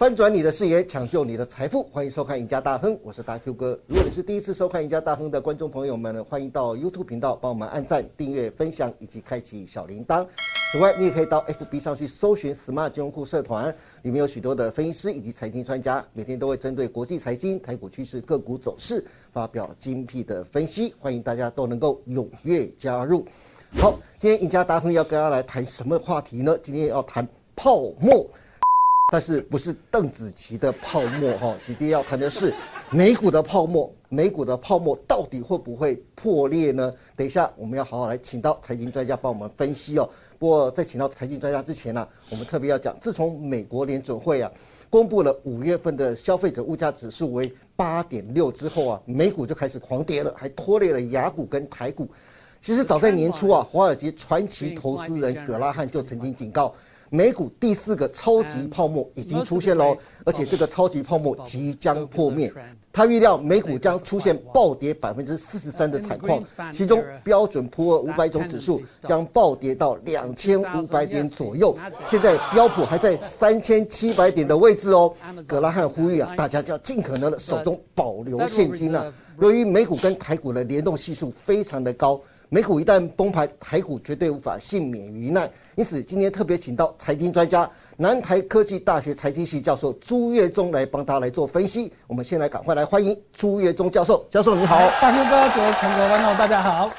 翻转你的视野，抢救你的财富，欢迎收看《赢家大亨》，我是大 Q 哥。如果你是第一次收看《赢家大亨》的观众朋友们呢，欢迎到 YouTube 频道帮我们按赞、订阅、分享以及开启小铃铛。此外，你也可以到 FB 上去搜寻 “Smart 金融库社团”，里面有许多的分析师以及财经专家，每天都会针对国际财经、台股趋势、个股走势发表精辟的分析，欢迎大家都能够踊跃加入。好，今天《赢家大亨》要跟大家来谈什么话题呢？今天要谈泡沫。但是不是邓紫棋的泡沫哈？今天要谈的是美股的泡沫，美股的泡沫到底会不会破裂呢？等一下我们要好好来请到财经专家帮我们分析哦。不过在请到财经专家之前呢，我们特别要讲，自从美国联准会啊公布了五月份的消费者物价指数为八点六之后啊，美股就开始狂跌了，还拖累了雅股跟台股。其实早在年初啊，华尔街传奇投资人葛拉汉就曾经警告。美股第四个超级泡沫已经出现喽，而且这个超级泡沫即将破灭。他预料美股将出现暴跌百分之四十三的惨况，其中标准普尔五百种指数将暴跌到两千五百点左右。现在标普还在三千七百点的位置哦。格拉汉呼吁啊，大家就要尽可能的手中保留现金啊。由于美股跟台股的联动系数非常的高。美股一旦崩盘，台股绝对无法幸免于难。因此，今天特别请到财经专家、南台科技大学财经系教授朱月忠来帮他来做分析。我们先来赶快来欢迎朱月忠教授。教授你好，大哥哥、各位全国观众大家好。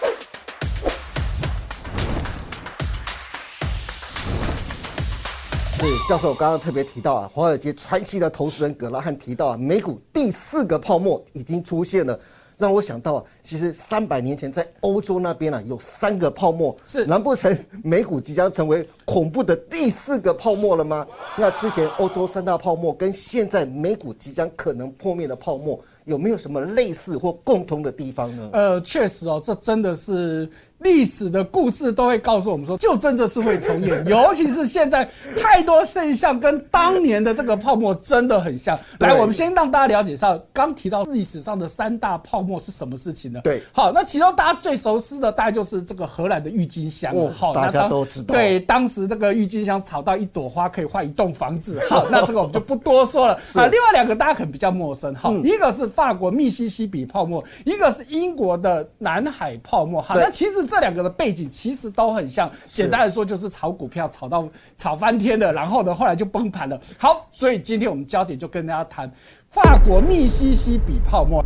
是教授刚刚特别提到啊，华尔街传奇的投资人葛拉汉提到啊，美股第四个泡沫已经出现了。让我想到啊，其实三百年前在欧洲那边啊，有三个泡沫，是难不成美股即将成为恐怖的第四个泡沫了吗？那之前欧洲三大泡沫跟现在美股即将可能破灭的泡沫，有没有什么类似或共通的地方呢？呃，确实哦，这真的是。历史的故事都会告诉我们说，就真的是会重演，尤其是现在太多现象跟当年的这个泡沫真的很像。来，我们先让大家了解一下，刚提到历史上的三大泡沫是什么事情呢？对，好，那其中大家最熟悉的大概就是这个荷兰的郁金香。好，大家都知道。对，当时这个郁金香炒到一朵花可以换一栋房子。好，那这个我们就不多说了。啊，另外两个大家可能比较陌生。好，一个是法国密西西比泡沫，一个是英国的南海泡沫。好，那其实。这两个的背景其实都很像，简单来说就是炒股票炒到炒翻天了，然后呢后来就崩盘了。好，所以今天我们焦点就跟大家谈法国密西西比泡沫。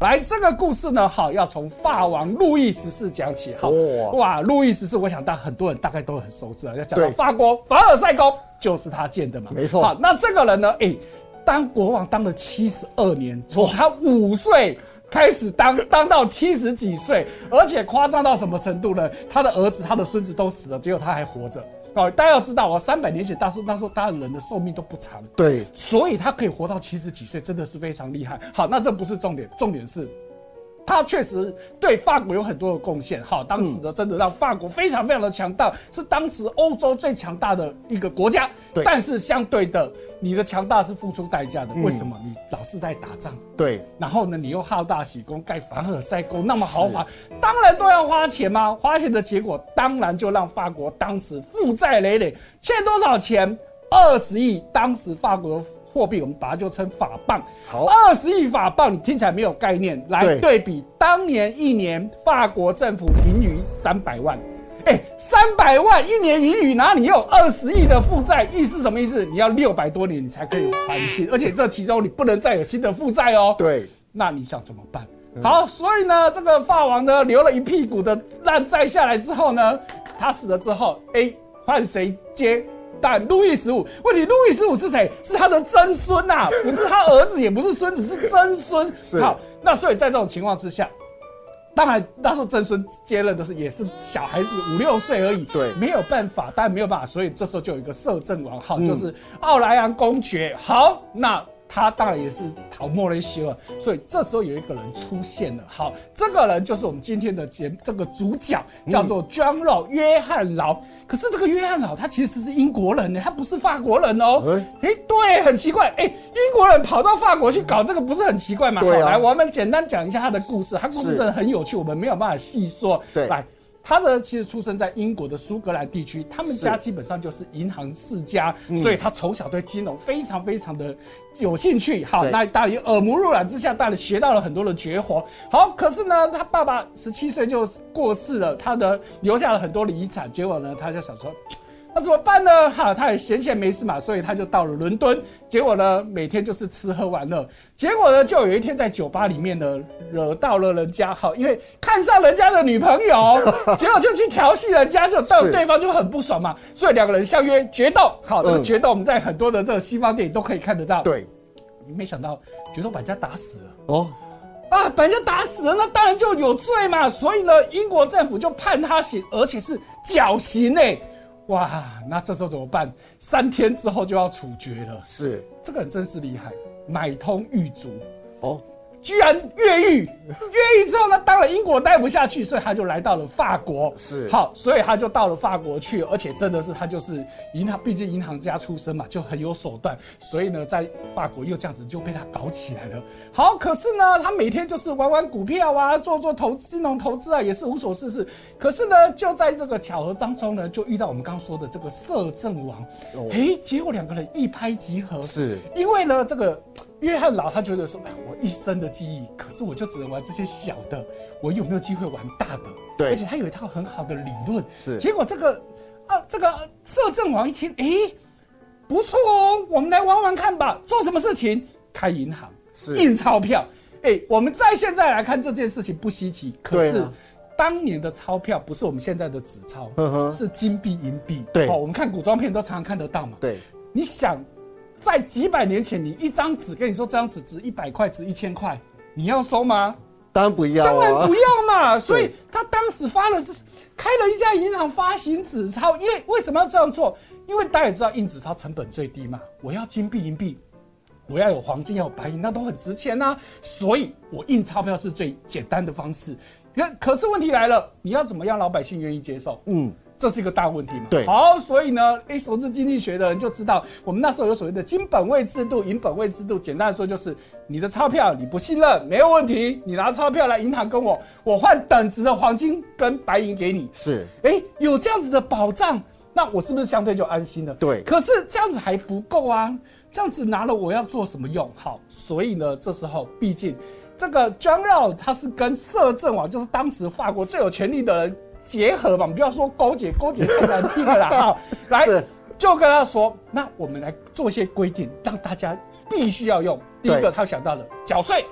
来，这个故事呢，好要从法王路易十四讲起。好哇，路易十四，我想大很多人大概都很熟知啊。要讲到法国凡尔赛宫就是他建的嘛，没错。好，那这个人呢，哎，当国王当了七十二年，从他五岁。开始当当到七十几岁，而且夸张到什么程度呢？他的儿子、他的孙子都死了，只有他还活着。哦，大家要知道哦，三百年前，大叔那时候，大人的寿命都不长。对，所以他可以活到七十几岁，真的是非常厉害。好，那这不是重点，重点是。他确实对法国有很多的贡献，好，当时的真的让法国非常非常的强大，是当时欧洲最强大的一个国家。对，但是相对的，你的强大是付出代价的。为什么？你老是在打仗。对，然后呢，你又好大喜功，盖凡尔赛宫那么豪华，当然都要花钱吗？花钱的结果，当然就让法国当时负债累累，欠多少钱？二十亿。当时法国。货币我们把它就称法镑，好，二十亿法镑，你听起来没有概念。来对比当年一年法国政府盈余三百万，哎，三百万一年盈余，哪里有二十亿的负债？意思什么意思？你要六百多年你才可以还清，而且这其中你不能再有新的负债哦。对，那你想怎么办？好，所以呢，这个法王呢留了一屁股的烂债下来之后呢，他死了之后，哎，换谁接？但路易十五，问题路易十五是谁？是他的曾孙呐，不是他儿子，也不是孙子，是曾孙。好，那所以在这种情况之下，当然那时候曾孙接任的是也是小孩子五六岁而已，对，没有办法，但没有办法，所以这时候就有一个摄政王，好，就是奥莱昂公爵。好，那。他当然也是逃莫雷西尔，所以这时候有一个人出现了。好，这个人就是我们今天的节这个主角，叫做 John Law 约翰劳。可是这个约翰劳他其实是英国人呢，他不是法国人哦。哎，对，很奇怪。哎，英国人跑到法国去搞这个，不是很奇怪吗？对来，我们简单讲一下他的故事。他故事真的很有趣，我们没有办法细说。对，来。他呢其实出生在英国的苏格兰地区，他们家基本上就是银行世家，所以他从小对金融非常非常的有兴趣。好，那大理耳濡目染之下，大理学到了很多的绝活。好，可是呢，他爸爸十七岁就过世了，他的留下了很多的遗产，结果呢，他就想说。那怎么办呢？哈，他也闲闲没事嘛，所以他就到了伦敦。结果呢，每天就是吃喝玩乐。结果呢，就有一天在酒吧里面呢，惹到了人家，哈，因为看上人家的女朋友，结果就去调戏人家，就到对方就很不爽嘛。所以两个人相约决斗。好，这个决斗我们在很多的这个西方电影都可以看得到。对，没想到决斗把人家打死了。哦，啊，把人家打死了，那当然就有罪嘛。所以呢，英国政府就判他刑，而且是绞刑呢。哇，那这时候怎么办？三天之后就要处决了。是，这个人真是厉害，买通狱卒。哦。居然越狱，越狱之后呢，当然英国待不下去，所以他就来到了法国。是好，所以他就到了法国去，而且真的是他就是银行，毕竟银行家出身嘛，就很有手段。所以呢，在法国又这样子就被他搞起来了。好，可是呢，他每天就是玩玩股票啊，做做投金融投资啊，也是无所事事。可是呢，就在这个巧合当中呢，就遇到我们刚刚说的这个摄政王。哎，结果两个人一拍即合。是因为呢，这个。约翰老他觉得说，哎，我一生的记忆，可是我就只能玩这些小的，我有没有机会玩大的？对，而且他有一套很好的理论。是，结果这个啊，这个摄政王一听，哎，不错哦，我们来玩玩看吧。做什么事情？开银行，是印钞票。哎，我们在现在来看这件事情不稀奇，可是当年的钞票不是我们现在的纸钞，是金币、银币。对，哦，我们看古装片都常常看得到嘛。对，你想。在几百年前，你一张纸跟你说这张纸值一百块，值一千块，你要收吗？当然不要，当然不要嘛。所以他当时发的是开了一家银行发行纸钞，因为为什么要这样做？因为大家也知道印纸钞成本最低嘛。我要金币银币，我要有黄金，要有白银，那都很值钱呐。所以我印钞票是最简单的方式。可可是问题来了，你要怎么样老百姓愿意接受？嗯。这是一个大问题嘛？对，好，所以呢，哎，熟知经济学的人就知道，我们那时候有所谓的金本位制度、银本位制度。简单的说，就是你的钞票你不信任没有问题，你拿钞票来银行跟我，我换等值的黄金跟白银给你。是，哎，有这样子的保障，那我是不是相对就安心了？对。可是这样子还不够啊，这样子拿了我要做什么用？好，所以呢，这时候毕竟这个 John Law 他是跟摄政王，就是当时法国最有权力的人。结合吧，不要说勾结，勾结太难听了啦。好，来就跟他说，那我们来做一些规定，让大家必须要用。第一个，他想到了缴税。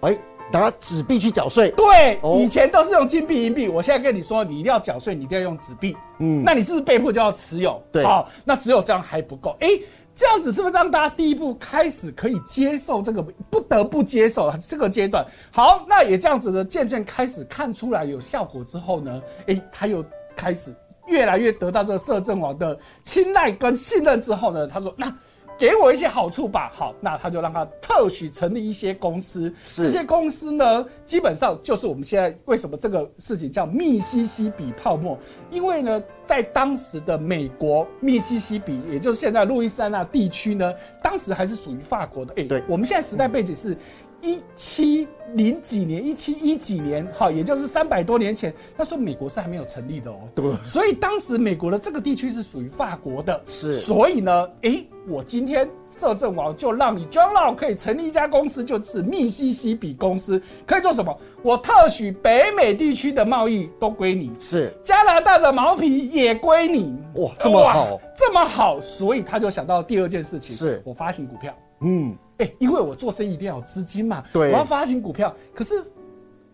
哎，大家纸币去缴税。对，以前都是用金币、银币，我现在跟你说，你一定要缴税，你一定要用纸币。嗯，那你是不是被迫就要持有？对，好，那只有这样还不够。哎。这样子是不是让大家第一步开始可以接受这个不得不接受这个阶段？好，那也这样子呢，渐渐开始看出来有效果之后呢，诶，他又开始越来越得到这个摄政王的青睐跟信任之后呢，他说那。给我一些好处吧。好，那他就让他特许成立一些公司。这些公司呢，基本上就是我们现在为什么这个事情叫密西西比泡沫？因为呢，在当时的美国密西西比，也就是现在路易斯安那地区呢，当时还是属于法国的。哎，对，我们现在时代背景是。一七零几年，一七一几年，哈，也就是三百多年前，那时候美国是还没有成立的哦。对。所以当时美国的这个地区是属于法国的。是。所以呢，哎，我今天摄政王就让你 John Law 可以成立一家公司，就是密西西比公司，可以做什么？我特许北美地区的贸易都归你。是。加拿大的毛皮也归你。哇，这么好，这么好，所以他就想到第二件事情，是我发行股票。嗯。哎，因为我做生意一定要有资金嘛，对，我要发行股票，可是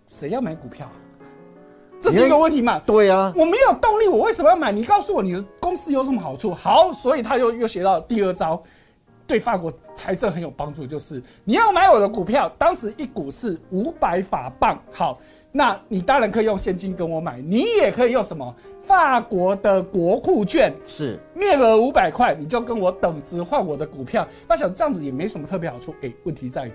谁要买股票？这是一个问题嘛？对啊，我没有动力，我为什么要买？你告诉我你的公司有什么好处？好，所以他又又学到第二招，对法国财政很有帮助，就是你要买我的股票，当时一股是五百法镑，好，那你当然可以用现金跟我买，你也可以用什么？法国的国库券是面额五百块，你就跟我等值换我的股票。那想这样子也没什么特别好处。哎，问题在于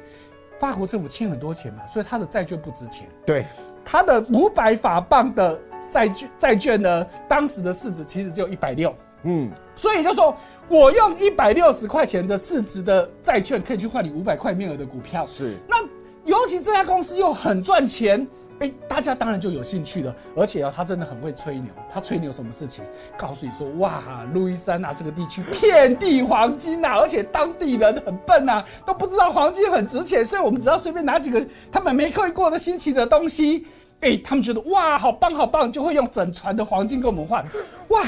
法国政府欠很多钱嘛，所以他的债券不值钱。对，他的五百法镑的债券债券呢，当时的市值其实只有一百六。嗯，所以就说我用一百六十块钱的市值的债券，可以去换你五百块面额的股票。是，那尤其这家公司又很赚钱。哎，大家当然就有兴趣了。而且啊，他真的很会吹牛。他吹牛什么事情？告诉你说，哇，路易斯安那这个地区遍地黄金呐，而且当地人很笨呐，都不知道黄金很值钱，所以我们只要随便拿几个他们没看过的新奇的东西，哎，他们觉得哇，好棒好棒，就会用整船的黄金跟我们换。哇，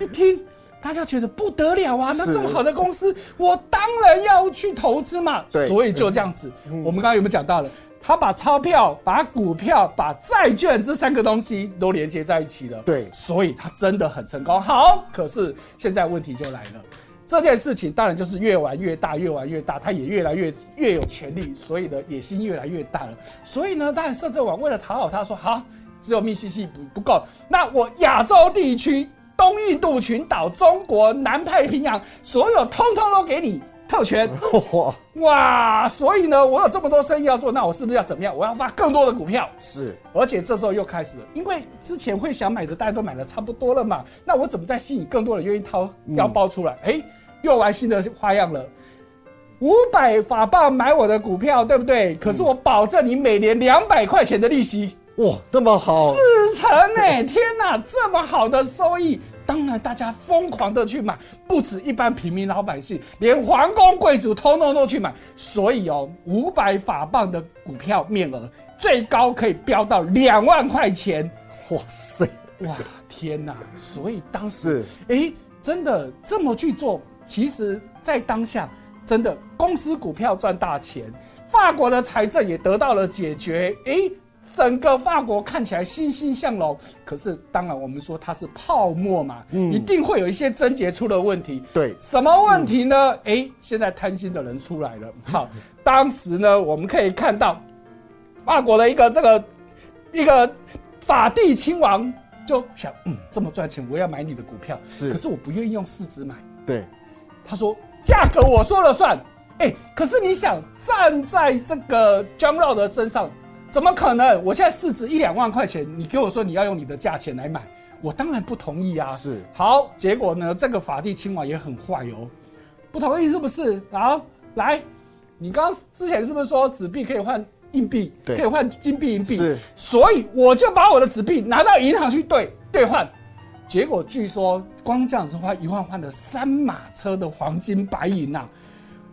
一听大家觉得不得了啊，那这么好的公司，我当然要去投资嘛。对，所以就这样子。我们刚刚有没有讲到了？他把钞票、把股票、把债券这三个东西都连接在一起了。对，所以他真的很成功。好，可是现在问题就来了，这件事情当然就是越玩越大，越玩越大，他也越来越越有权利，所以呢野心越来越大了。所以呢，当然摄政王为了讨好他，说好，只有密西西不不够，那我亚洲地区、东印度群岛、中国、南太平洋，所有通通都给你。特权哇哇，所以呢，我有这么多生意要做，那我是不是要怎么样？我要发更多的股票。是，而且这时候又开始了，因为之前会想买的大家都买的差不多了嘛，那我怎么再吸引更多人愿意掏腰包出来？哎，又玩新的花样了，五百法镑买我的股票，对不对？可是我保证你每年两百块钱的利息，哇，那么好，四成哎，天哪，这么好的收益！当然，大家疯狂的去买，不止一般平民老百姓，连皇宫贵族通通都去买。所以哦，五百法镑的股票面额最高可以飙到两万块钱。哇塞，哇天哪！所以当时，哎，真的这么去做，其实在当下，真的公司股票赚大钱，法国的财政也得到了解决。哎。整个法国看起来欣欣向荣，可是当然我们说它是泡沫嘛，一定会有一些症结出了问题。对，什么问题呢？哎，现在贪心的人出来了。好，当时呢，我们可以看到法国的一个这个一个法蒂亲王就想，嗯，这么赚钱，我要买你的股票。是，可是我不愿意用市值买。对，他说价格我说了算。哎，可是你想站在这个 John Law 的身上。怎么可能？我现在市值一两万块钱，你跟我说你要用你的价钱来买，我当然不同意啊。是好，结果呢？这个法蒂亲王也很坏哦，不同意是不是？好，来，你刚刚之前是不是说纸币可以换硬币，可以换金币银币？是，所以我就把我的纸币拿到银行去兑兑换，结果据说光这样子花一万换了三马车的黄金白银呐。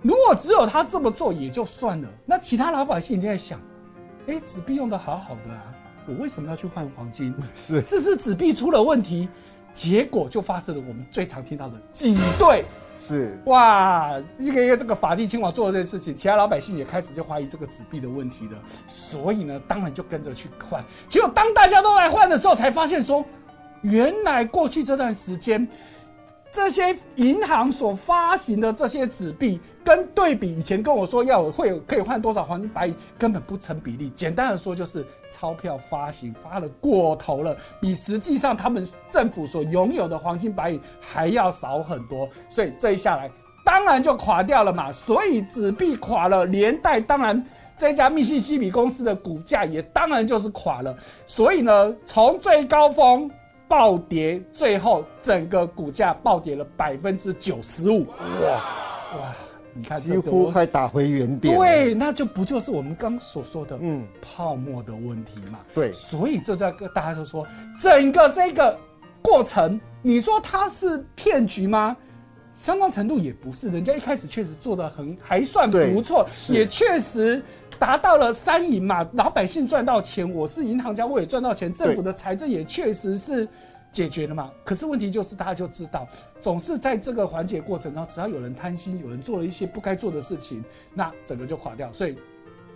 如果只有他这么做也就算了，那其他老百姓定在想。哎，纸币用的好好的啊，我为什么要去换黄金？是是不是纸币出了问题？结果就发生了我们最常听到的挤兑。是哇，一个一个这个法蒂亲王做的这件事情，其他老百姓也开始就怀疑这个纸币的问题了。所以呢，当然就跟着去换。结果当大家都来换的时候，才发现说，原来过去这段时间。这些银行所发行的这些纸币，跟对比以前跟我说要会可以换多少黄金白银，根本不成比例。简单的说，就是钞票发行发了过头了，比实际上他们政府所拥有的黄金白银还要少很多。所以这一下来，当然就垮掉了嘛。所以纸币垮了，连带当然这家密西西比公司的股价也当然就是垮了。所以呢，从最高峰。暴跌，最后整个股价暴跌了百分之九十五。哇哇，你看几乎快打回原点。对，那就不就是我们刚所说的嗯泡沫的问题嘛？对，所以这在跟大家就说，整个这个过程，你说它是骗局吗？相当程度也不是，人家一开始确实做的很还算不错，也确实。达到了三赢嘛，老百姓赚到钱，我是银行家，我也赚到钱，政府的财政也确实是解决了嘛。可是问题就是，大家就知道，总是在这个缓解过程中，只要有人贪心，有人做了一些不该做的事情，那整个就垮掉。所以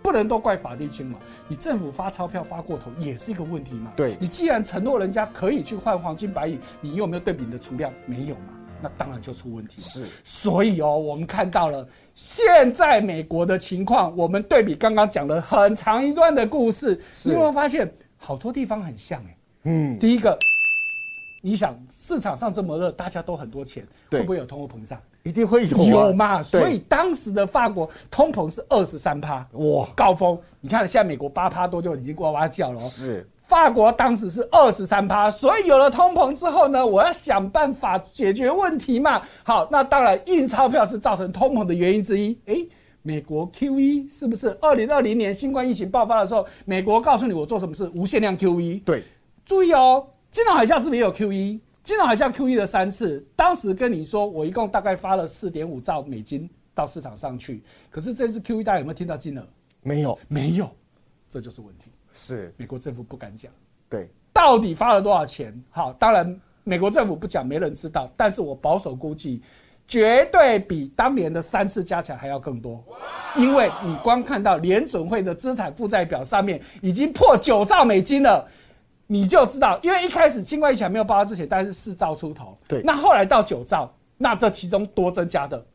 不能都怪法律清嘛，你政府发钞票发过头也是一个问题嘛。对你既然承诺人家可以去换黄金白银，你有没有对比你的储量？没有嘛。那当然就出问题了。是，所以哦，我们看到了现在美国的情况，我们对比刚刚讲了很长一段的故事，你有没有发现好多地方很像？哎，嗯，第一个，你想市场上这么热，大家都很多钱，会不会有通货膨胀？一定会有，有嘛？所以当时的法国通膨是二十三趴，哇，高峰。你看现在美国八趴多就已经呱呱叫了。是。法国当时是二十三趴，所以有了通膨之后呢，我要想办法解决问题嘛。好，那当然印钞票是造成通膨的原因之一。诶，美国 Q E 是不是二零二零年新冠疫情爆发的时候，美国告诉你我做什么事，无限量 Q E。对，注意哦，金融海啸是不是也有 Q E？金融海啸 Q E 的三次，当时跟你说我一共大概发了四点五兆美金到市场上去，可是这次 Q E 大家有没有听到金额？没有，没有，这就是问题。是美国政府不敢讲，对，到底发了多少钱？好，当然美国政府不讲，没人知道。但是我保守估计，绝对比当年的三次加起来还要更多，因为你光看到联准会的资产负债表上面已经破九兆美金了，你就知道，因为一开始新冠疫情还没有爆发之前，大概是四兆出头，对那后来到九兆，那这其中多增加的，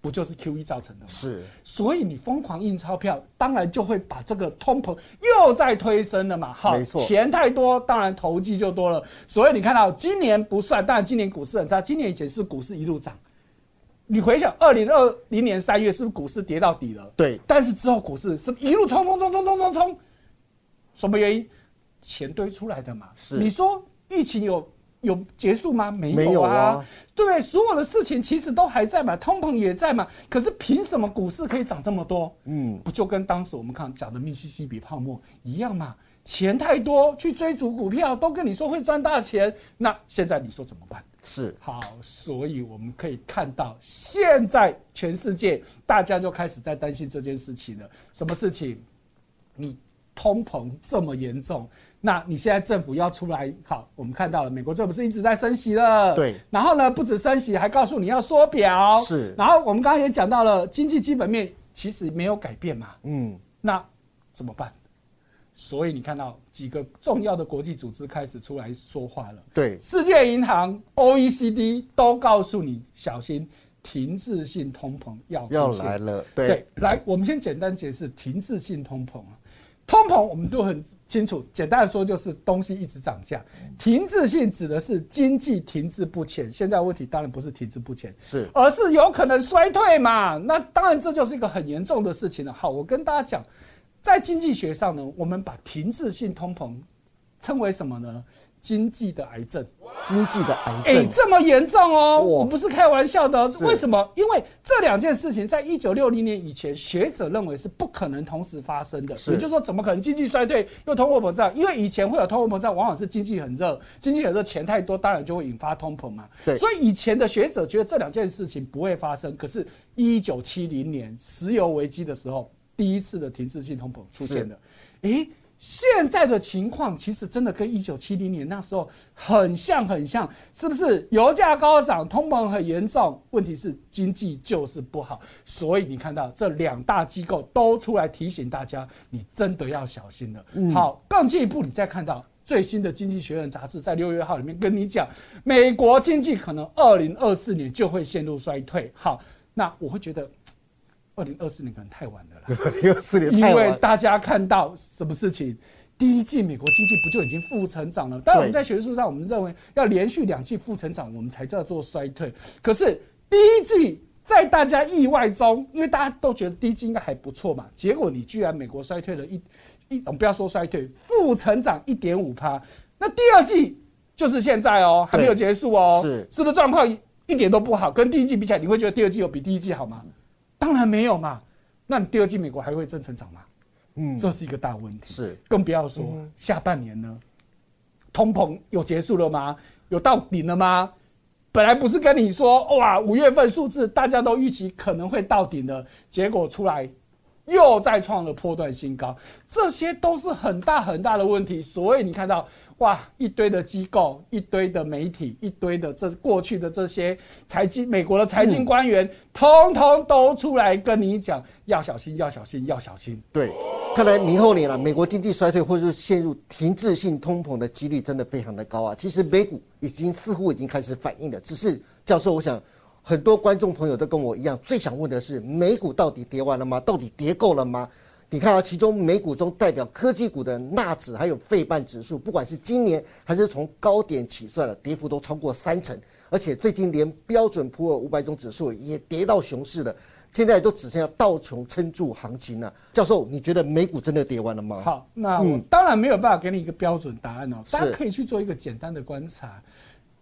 不就是 Q E 造成的吗？是所以你疯狂印钞票，当然就会把这个通膨又在推升了嘛。好没，错钱太多，当然投机就多了。所以你看到今年不算，当然今年股市很差。今年以前是不是股市一路涨？你回想二零二零年三月，是不是股市跌到底了？对但是之后股市是不是一路冲冲冲冲冲冲冲，什么原因？钱堆出来的嘛。是你说疫情有有结束吗？没没有啊对不对？所有的事情其实都还在嘛，通膨也在嘛。可是凭什么股市可以涨这么多？嗯，不就跟当时我们看讲的密西西比泡沫一样嘛？钱太多，去追逐股票，都跟你说会赚大钱，那现在你说怎么办？是好，所以我们可以看到，现在全世界大家就开始在担心这件事情了。什么事情？你通膨这么严重，那你现在政府要出来，好，我们看到了，美国政府是一直在升息了，对。然后呢，不止升息，还告诉你要缩表，是。然后我们刚刚也讲到了，经济基本面其实没有改变嘛，嗯，那怎么办？所以你看到几个重要的国际组织开始出来说话了。对，世界银行、OECD 都告诉你小心停滞性通膨要出要来了，对。对，，来，我们先简单解释停滞性通膨啊。通膨我们都很清楚，简单的说就是东西一直涨价。停滞性指的是经济停滞不前，现在问题当然不是停滞不前，是而是有可能衰退嘛。那当然这就是一个很严重的事情了。好，我跟大家讲，在经济学上呢，我们把停滞性通膨称为什么呢？经济的癌症。经济的癌哎、症，这么严重哦！哇我不是开玩笑的为什么？因为这两件事情在一九六零年以前，学者认为是不可能同时发生的。是也就是说，怎么可能经济衰退又通货膨胀？因为以前会有通货膨胀，往往是经济很热，经济很热，钱太多，当然就会引发通膨嘛。对所以以前的学者觉得这两件事情不会发生。可是，一九七零年石油危机的时候，第一次的停滞性通膨出现了。诶，现在的情况其实真的跟一九七零年那时候很像很像，是不是？油价高涨，通膨很严重，问题是经济就是不好，所以你看到这两大机构都出来提醒大家，你真的要小心了。好，更进一步，你再看到。最新的《经济学人》杂志在六月号里面跟你讲，美国经济可能二零二四年就会陷入衰退。好，那我会觉得，二零二四年可能太晚了啦。六四年因为，大家看到什么事情，第一季美国经济不就已经负成长了？当然，我们在学术上，我们认为要连续两季负成长，我们才叫做衰退。可是第一季在大家意外中，因为大家都觉得第一季应该还不错嘛，结果你居然美国衰退了一一，我们不要说衰退，负成长一点五趴。那第二季就是现在哦，还没有结束哦，是是不是状况一一点都不好？跟第一季比起来，你会觉得第二季有比第一季好吗？当然没有嘛。那你第二季美国还会正成长吗？嗯，这是一个大问题。是更不要说下半年呢，通膨有结束了吗？有到顶了吗？本来不是跟你说哇，五月份数字大家都预期可能会到顶的，结果出来又再创了破段新高，这些都是很大很大的问题。所以你看到哇，一堆的机构、一堆的媒体、一堆的这过去的这些财经美国的财经官员，通通都出来跟你讲要小心，要小心，要小心。对，看来明后年了，美国经济衰退或者是陷入停滞性通膨的几率真的非常的高啊。其实美股已经似乎已经开始反应了，只是教授，我想很多观众朋友都跟我一样，最想问的是，美股到底跌完了吗？到底跌够了吗？你看啊，其中美股中代表科技股的纳指还有费半指数，不管是今年还是从高点起算了，跌幅都超过三成，而且最近连标准普尔五百种指数也跌到熊市了。现在都只剩下道琼撑住行情了。教授，你觉得美股真的跌完了吗？，好，那我当然没有办法给你一个标准答案哦，大家可以去做一个简单的观察。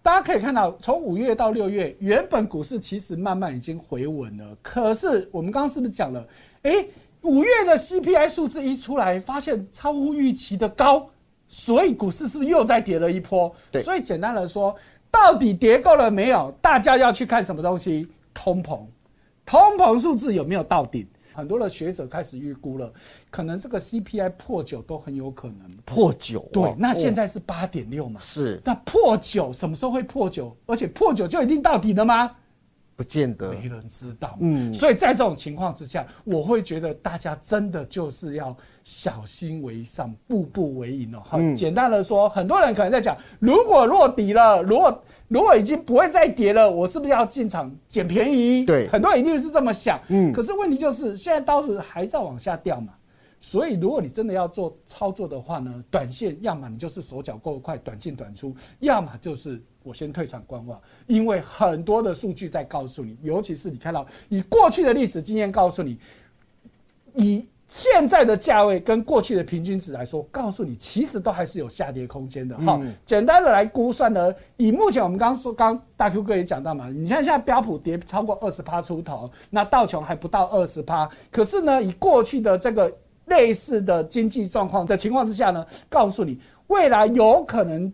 大家可以看到，从五月到六月，原本股市其实慢慢已经回稳了。可是我们刚刚是不是讲了？哎，五月的 CPI 数字一出来，发现超乎预期的高，所以股市是不是又再跌了一波？对。所以简单来说，到底跌够了没有？大家要去看什么东西？通膨，通膨数字有没有到顶？很多的学者开始预估了，可能这个 CPI 破九都很有可能破九。对，那现在是八点六嘛？是。那破九什么时候会破九？而且破九就一定到底了吗？不见得，没人知道。嗯，所以在这种情况之下，我会觉得大家真的就是要小心为上，步步为营哦。好，简单的说，很多人可能在讲，如果落底了，如果如果已经不会再跌了，我是不是要进场捡便宜？对，很多人一定是这么想。嗯，可是问题就是现在刀子还在往下掉嘛，所以如果你真的要做操作的话呢，短线要么你就是手脚够快，短进短出，要么就是我先退场观望，因为很多的数据在告诉你，尤其是你看到以过去的历史经验告诉你，以。现在的价位跟过去的平均值来说，告诉你其实都还是有下跌空间的哈。简单的来估算呢，以目前我们刚刚说，刚大 Q 哥也讲到嘛，你看现在标普跌超过二十趴出头，那道琼还不到二十趴，可是呢，以过去的这个类似的经济状况的情况之下呢，告诉你未来有可能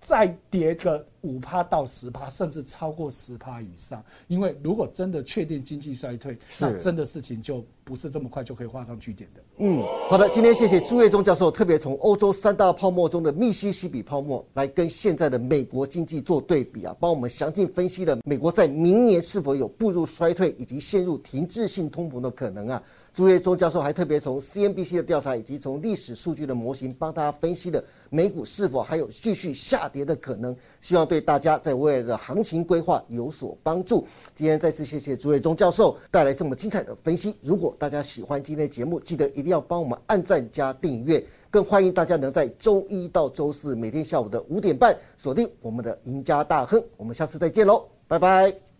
再跌个。五趴到十趴，甚至超过十趴以上。因为如果真的确定经济衰退，那真的事情就不是这么快就可以画上句点的。嗯，好的，今天谢谢朱月忠教授特别从欧洲三大泡沫中的密西西比泡沫来跟现在的美国经济做对比啊，帮我们详尽分析了美国在明年是否有步入衰退以及陷入停滞性通膨的可能啊。朱月忠教授还特别从 CNBC 的调查以及从历史数据的模型帮大家分析了美股是否还有继续下跌的可能，希望对。对大家在未来的行情规划有所帮助。今天再次谢谢朱伟忠教授带来这么精彩的分析。如果大家喜欢今天的节目，记得一定要帮我们按赞加订阅。更欢迎大家能在周一到周四每天下午的五点半锁定我们的赢家大亨。我们下次再见喽，拜拜。